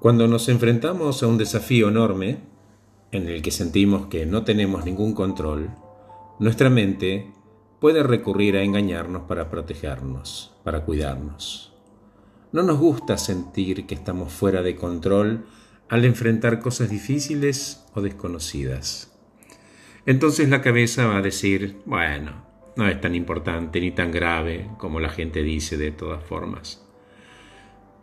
Cuando nos enfrentamos a un desafío enorme, en el que sentimos que no tenemos ningún control, nuestra mente puede recurrir a engañarnos para protegernos, para cuidarnos. No nos gusta sentir que estamos fuera de control al enfrentar cosas difíciles o desconocidas. Entonces la cabeza va a decir, bueno, no es tan importante ni tan grave como la gente dice de todas formas.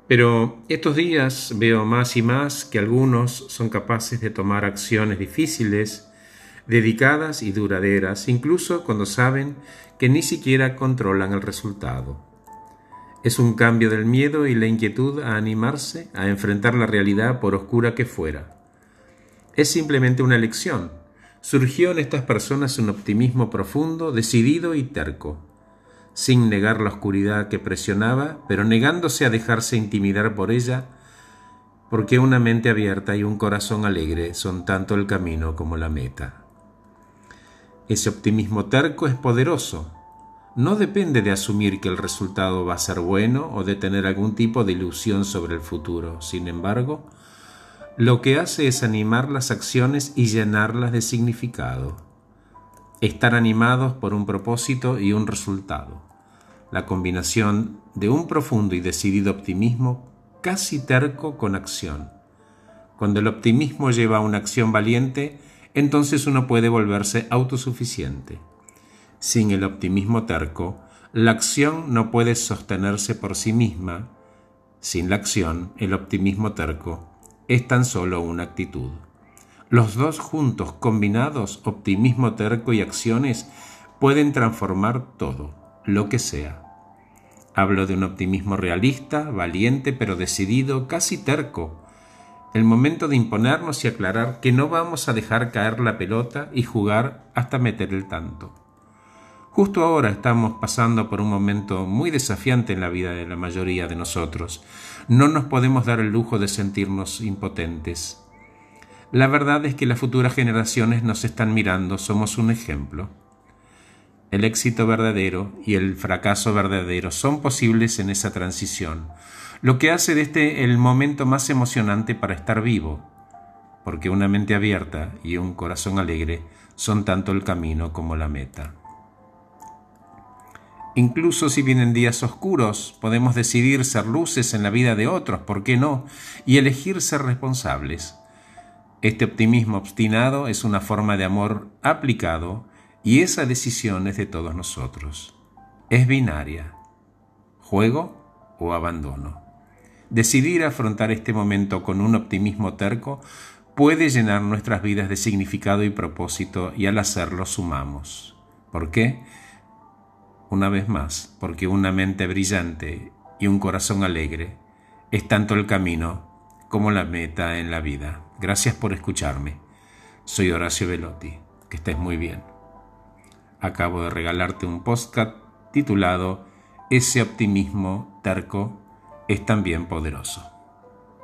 Pero estos días veo más y más que algunos son capaces de tomar acciones difíciles, dedicadas y duraderas, incluso cuando saben que ni siquiera controlan el resultado. Es un cambio del miedo y la inquietud a animarse a enfrentar la realidad por oscura que fuera. Es simplemente una elección. Surgió en estas personas un optimismo profundo, decidido y terco sin negar la oscuridad que presionaba, pero negándose a dejarse intimidar por ella, porque una mente abierta y un corazón alegre son tanto el camino como la meta. Ese optimismo terco es poderoso. No depende de asumir que el resultado va a ser bueno o de tener algún tipo de ilusión sobre el futuro. Sin embargo, lo que hace es animar las acciones y llenarlas de significado estar animados por un propósito y un resultado. La combinación de un profundo y decidido optimismo casi terco con acción. Cuando el optimismo lleva a una acción valiente, entonces uno puede volverse autosuficiente. Sin el optimismo terco, la acción no puede sostenerse por sí misma. Sin la acción, el optimismo terco es tan solo una actitud. Los dos juntos, combinados, optimismo terco y acciones, pueden transformar todo, lo que sea. Hablo de un optimismo realista, valiente, pero decidido, casi terco. El momento de imponernos y aclarar que no vamos a dejar caer la pelota y jugar hasta meter el tanto. Justo ahora estamos pasando por un momento muy desafiante en la vida de la mayoría de nosotros. No nos podemos dar el lujo de sentirnos impotentes. La verdad es que las futuras generaciones nos están mirando, somos un ejemplo. El éxito verdadero y el fracaso verdadero son posibles en esa transición, lo que hace de este el momento más emocionante para estar vivo, porque una mente abierta y un corazón alegre son tanto el camino como la meta. Incluso si vienen días oscuros, podemos decidir ser luces en la vida de otros, ¿por qué no? Y elegir ser responsables. Este optimismo obstinado es una forma de amor aplicado y esa decisión es de todos nosotros. Es binaria, juego o abandono. Decidir afrontar este momento con un optimismo terco puede llenar nuestras vidas de significado y propósito y al hacerlo sumamos. ¿Por qué? Una vez más, porque una mente brillante y un corazón alegre es tanto el camino como la meta en la vida. Gracias por escucharme. Soy Horacio Velotti. Que estés muy bien. Acabo de regalarte un podcast titulado Ese optimismo terco es también poderoso.